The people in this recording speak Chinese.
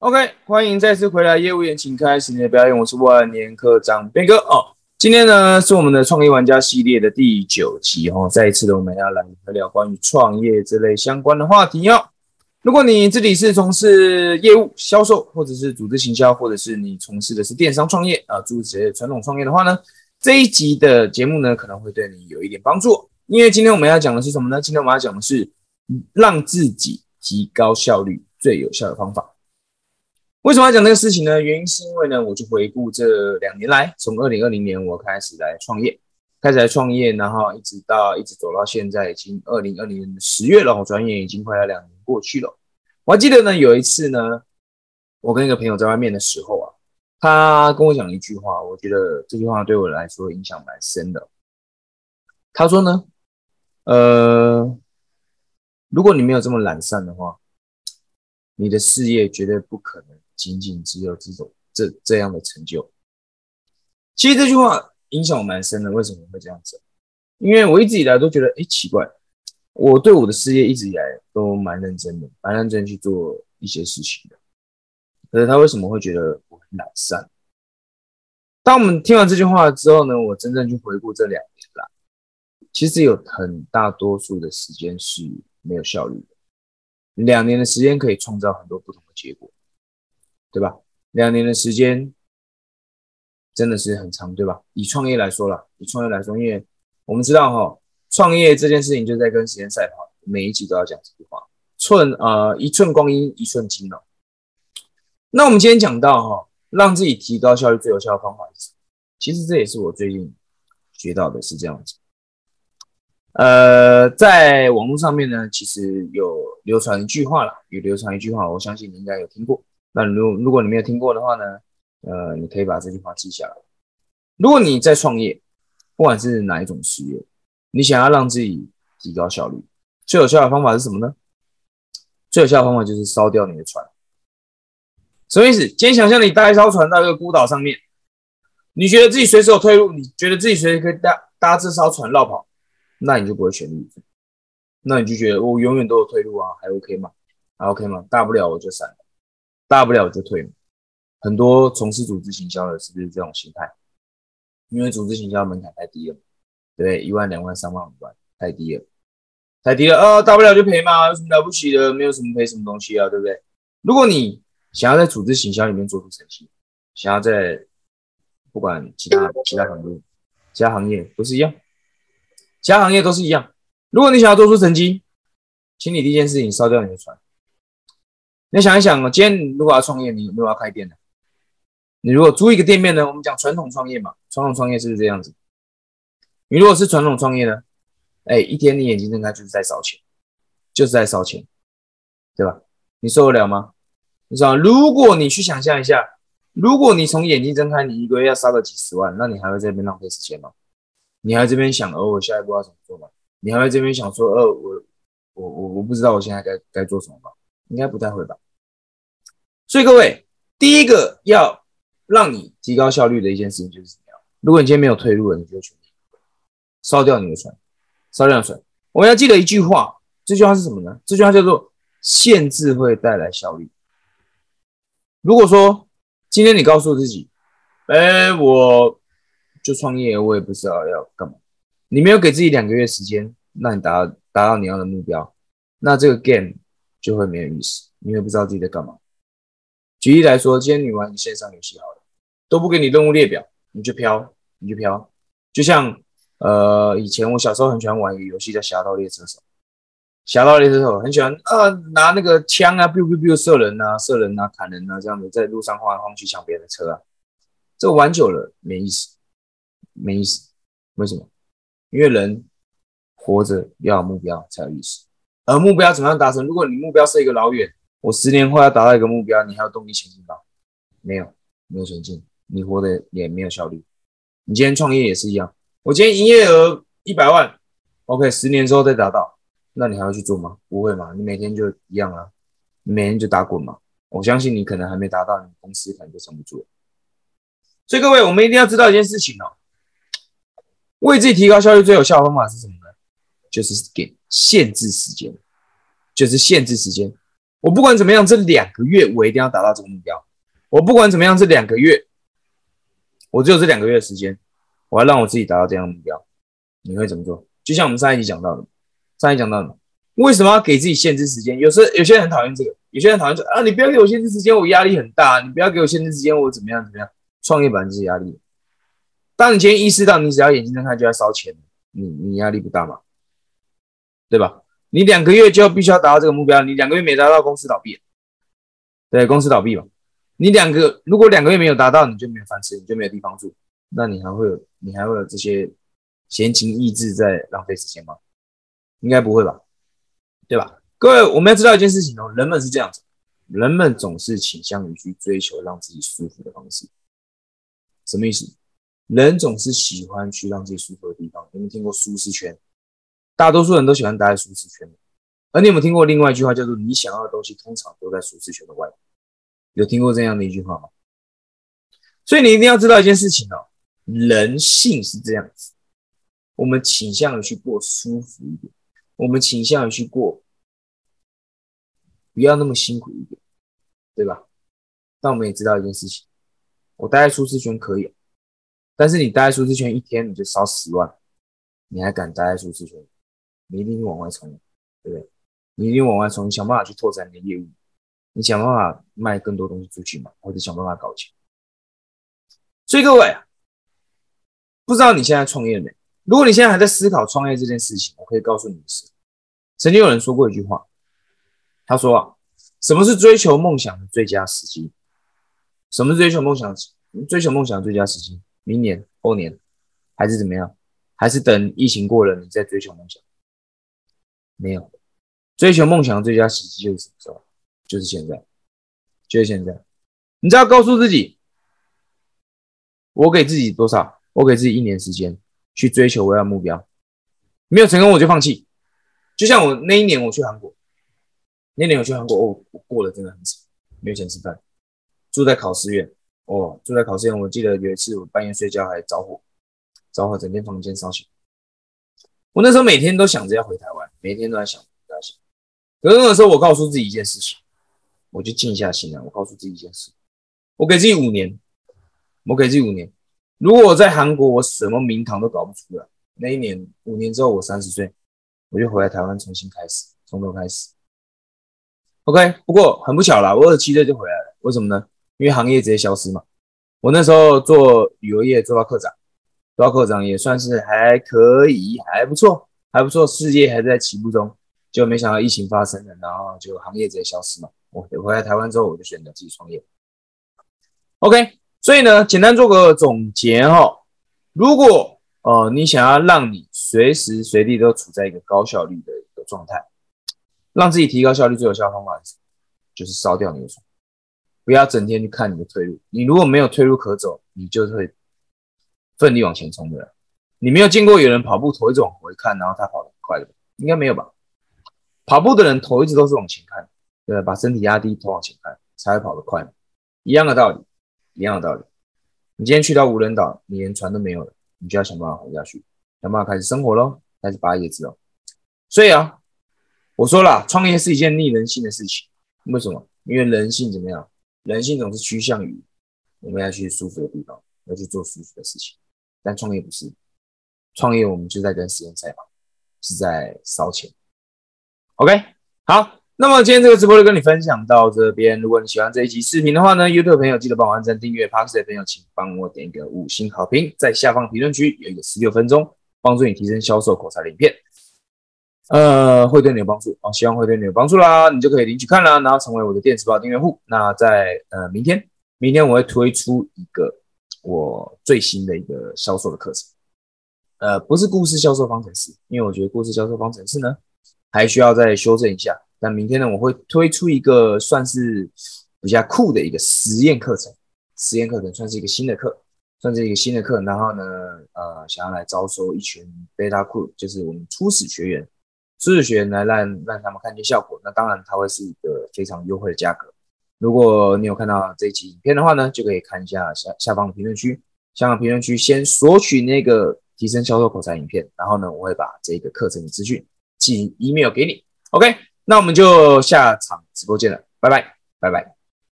OK，欢迎再次回来，业务员请开始你的表演。我是万年科长边哥哦。今天呢是我们的创业玩家系列的第九集哦。再一次的，我们要来聊聊关于创业这类相关的话题哦。如果你自己是从事业务、销售，或者是组织行销，或者是你从事的是电商创业啊，诸如此类传统创业的话呢，这一集的节目呢可能会对你有一点帮助。因为今天我们要讲的是什么呢？今天我们要讲的是让自己提高效率最有效的方法。为什么要讲这个事情呢？原因是因为呢，我就回顾这两年来，从二零二零年我开始来创业，开始来创业，然后一直到一直走到现在，已经二零二零年的十月了，我转眼已经快要两年过去了。我还记得呢，有一次呢，我跟一个朋友在外面的时候啊，他跟我讲一句话，我觉得这句话对我来说影响蛮深的。他说呢，呃，如果你没有这么懒散的话，你的事业绝对不可能。仅仅只有这种这这样的成就，其实这句话影响我蛮深的。为什么会这样子？因为我一直以来都觉得，哎，奇怪，我对我的事业一直以来都蛮认真的，蛮认真去做一些事情的。可是他为什么会觉得我很懒散？当我们听完这句话之后呢，我真正去回顾这两年来，其实有很大多数的时间是没有效率的。两年的时间可以创造很多不同的结果。对吧？两年的时间真的是很长，对吧？以创业来说了，以创业来说，因为我们知道哈，创业这件事情就在跟时间赛跑，每一集都要讲这句话，寸呃一寸光阴一寸金哦。那我们今天讲到哈，让自己提高效率最有效的方法是什么？其实这也是我最近学到的，是这样子。呃，在网络上面呢，其实有流传一句话了，有流传一句话，我相信你应该有听过。那如如果你没有听过的话呢，呃，你可以把这句话记下来。如果你在创业，不管是哪一种事业，你想要让自己提高效率，最有效的方法是什么呢？最有效的方法就是烧掉你的船。什么意思？今天想象你搭一艘船到一个孤岛上面，你觉得自己随时有退路，你觉得自己随时可以搭搭这艘船绕跑，那你就不会选绿色。那你就觉得我永远都有退路啊，还 OK 吗？还 OK 吗？大不了我就闪。大不了就退，很多从事组织行销的是不是这种心态？因为组织行销门槛太低了，对一万、两万、三万、五万，太低了，太低了啊！大不了就赔嘛，有什么了不起的？没有什么赔什么东西啊，对不对？如果你想要在组织行销里面做出成绩，想要在不管其他其他行业、其他行业都是一样，其他行业都是一样。如果你想要做出成绩，请你第一件事情烧掉你的船。你想一想哦，今天如果要创业，你有没有要开店的？你如果租一个店面呢？我们讲传统创业嘛，传统创业是不是这样子？你如果是传统创业呢？哎，一天你眼睛睁开就是在烧钱，就是在烧钱，对吧？你受得了吗？你知道，如果你去想象一下，如果你从眼睛睁开，你一个月要烧个几十万，那你还会在这边浪费时间吗？你还在这边想，哦，我下一步要怎么做吗？你还会这边想说，哦，我我我我不知道我现在该该做什么吗？应该不太会吧，所以各位，第一个要让你提高效率的一件事情就是怎么样？如果你今天没有退路了，你就全烧掉你的船，烧掉船。我们要记得一句话，这句话是什么呢？这句话叫做“限制会带来效率”。如果说今天你告诉自己，哎，我就创业，我也不知道要干嘛，你没有给自己两个月时间，那你达到达到你要的目标，那这个 game。就会没有意思，你也不知道自己在干嘛。举例来说，今天你玩线上游戏好了，都不给你任务列表，你就飘，你就飘。就像呃，以前我小时候很喜欢玩一个游戏叫《侠盗猎车手》，《侠盗猎车手》很喜欢啊，拿那个枪啊，biu biu biu 射人啊，射人啊，砍人啊，这样子在路上晃来晃去抢别人的车啊。这玩久了没意思，没意思。为什么？因为人活着要有目标才有意思。而目标怎么样达成？如果你目标设一个老远，我十年后要达到一个目标，你还有动力前进吗？没有，没有前进，你活的也没有效率。你今天创业也是一样，我今天营业额一百万，OK，十年之后再达到，那你还要去做吗？不会嘛，你每天就一样啊，你每天就打滚嘛。我相信你可能还没达到，你公司可能就撑不住了。所以各位，我们一定要知道一件事情哦，为自己提高效率最有效的方法是什么呢？就是给。限制时间，就是限制时间。我不管怎么样，这两个月我一定要达到这个目标。我不管怎么样，这两个月我只有这两个月时间，我要让我自己达到这样的目标。你会怎么做？就像我们上一集讲到的，上一集讲到的，为什么要给自己限制时间？有时候有些人很讨厌这个，有些人讨厌说啊，你不要给我限制时间，我压力很大。你不要给我限制时间，我怎么样怎么样？创业本来就是压力。当你今天意识到你只要眼睛睁开就要烧钱，你你压力不大吗？对吧？你两个月就必须要达到这个目标，你两个月没达到，公司倒闭。对，公司倒闭嘛。你两个如果两个月没有达到，你就没有饭吃，你就没有地方住，那你还会有你还会有这些闲情逸致在浪费时间吗？应该不会吧？对吧？各位，我们要知道一件事情哦，人们是这样子，人们总是倾向于去追求让自己舒服的方式。什么意思？人总是喜欢去让自己舒服的地方。有没有听过舒适圈？大多数人都喜欢待在舒适圈，而你有没有听过另外一句话，叫做“你想要的东西通常都在舒适圈的外面”？有听过这样的一句话吗？所以你一定要知道一件事情哦，人性是这样子，我们倾向于去过舒服一点，我们倾向于去过不要那么辛苦一点，对吧？但我们也知道一件事情，我待在舒适圈可以，但是你待在舒适圈一天你就烧十万，你还敢待在舒适圈？你一定往外冲，对不对？你一定往外冲，你想办法去拓展你的业务，你想办法卖更多东西出去嘛，或者想办法搞钱。所以各位，不知道你现在创业没？如果你现在还在思考创业这件事情，我可以告诉你的是，曾经有人说过一句话，他说啊，什么是追求梦想的最佳时机？什么是追求梦想、追求梦想的最佳时机？明年、后年，还是怎么样？还是等疫情过了，你再追求梦想？没有，追求梦想的最佳时机就是什么时候？就是现在，就是现在。你只要告诉自己，我给自己多少？我给自己一年时间去追求我要目标，没有成功我就放弃。就像我那一年我去韩国，那年我去韩国哦，我过得真的很惨，没有钱吃饭，住在考试院哦，住在考试院。我记得有一次我半夜睡觉还着火，着火整间房间烧起。我那时候每天都想着要回台湾，每天都在想，都在想。可是那个时候，我告诉自己一件事情，我就静下心来，我告诉自己一件事，我给自己五年，我给自己五年。如果我在韩国，我什么名堂都搞不出来。那一年，五年之后，我三十岁，我就回来台湾重新开始，从头开始。OK，不过很不巧啦，我二十七岁就回来了。为什么呢？因为行业直接消失嘛。我那时候做旅游业，做到科长。做到科长也算是还可以，还不错，还不错，事业还在起步中，就没想到疫情发生了，然后就行业直接消失嘛。我回来台湾之后，我就选择自己创业。OK，所以呢，简单做个总结哈，如果呃你想要让你随时随地都处在一个高效率的一个状态，让自己提高效率最有效的方法是，就是烧掉你的床，不要整天去看你的退路。你如果没有退路可走，你就会。奋力往前冲的，你没有见过有人跑步头一直往回看，然后他跑得很快的，应该没有吧？跑步的人头一直都是往前看，对把身体压低，头往前看，才会跑得快。一样的道理，一样的道理。你今天去到无人岛，你连船都没有了，你就要想办法活下去，想办法开始生活喽，开始拔叶子喽。所以啊，我说了，创业是一件逆人性的事情。为什么？因为人性怎么样？人性总是趋向于我们要去舒服的地方，要去做舒服的事情。但创业不是，创业我们就在跟时间赛跑，是在烧钱。OK，好，那么今天这个直播就跟你分享到这边。如果你喜欢这一集视频的话呢，YouTube 朋友记得帮我按赞、订阅，Pax 的朋友请帮我点一个五星好评，在下方评论区有一个十六分钟帮助你提升销售口才的影片，呃，会对你有帮助哦，希望会对你有帮助啦，你就可以领取看啦，然后成为我的电子报订阅户。那在呃明天，明天我会推出一个。我最新的一个销售的课程，呃，不是故事销售方程式，因为我觉得故事销售方程式呢还需要再修正一下。但明天呢，我会推出一个算是比较酷的一个实验课程，实验课程算是一个新的课，算是一个新的课。然后呢，呃，想要来招收一群 beta crew，就是我们初始学员，初始学员来让让他们看见效果。那当然，它会是一个非常优惠的价格。如果你有看到这一期影片的话呢，就可以看一下下下方的评论区，下方评论区先索取那个提升销售口才影片，然后呢，我会把这个课程的资讯寄 email 给你。OK，那我们就下场直播间了，拜拜，拜拜。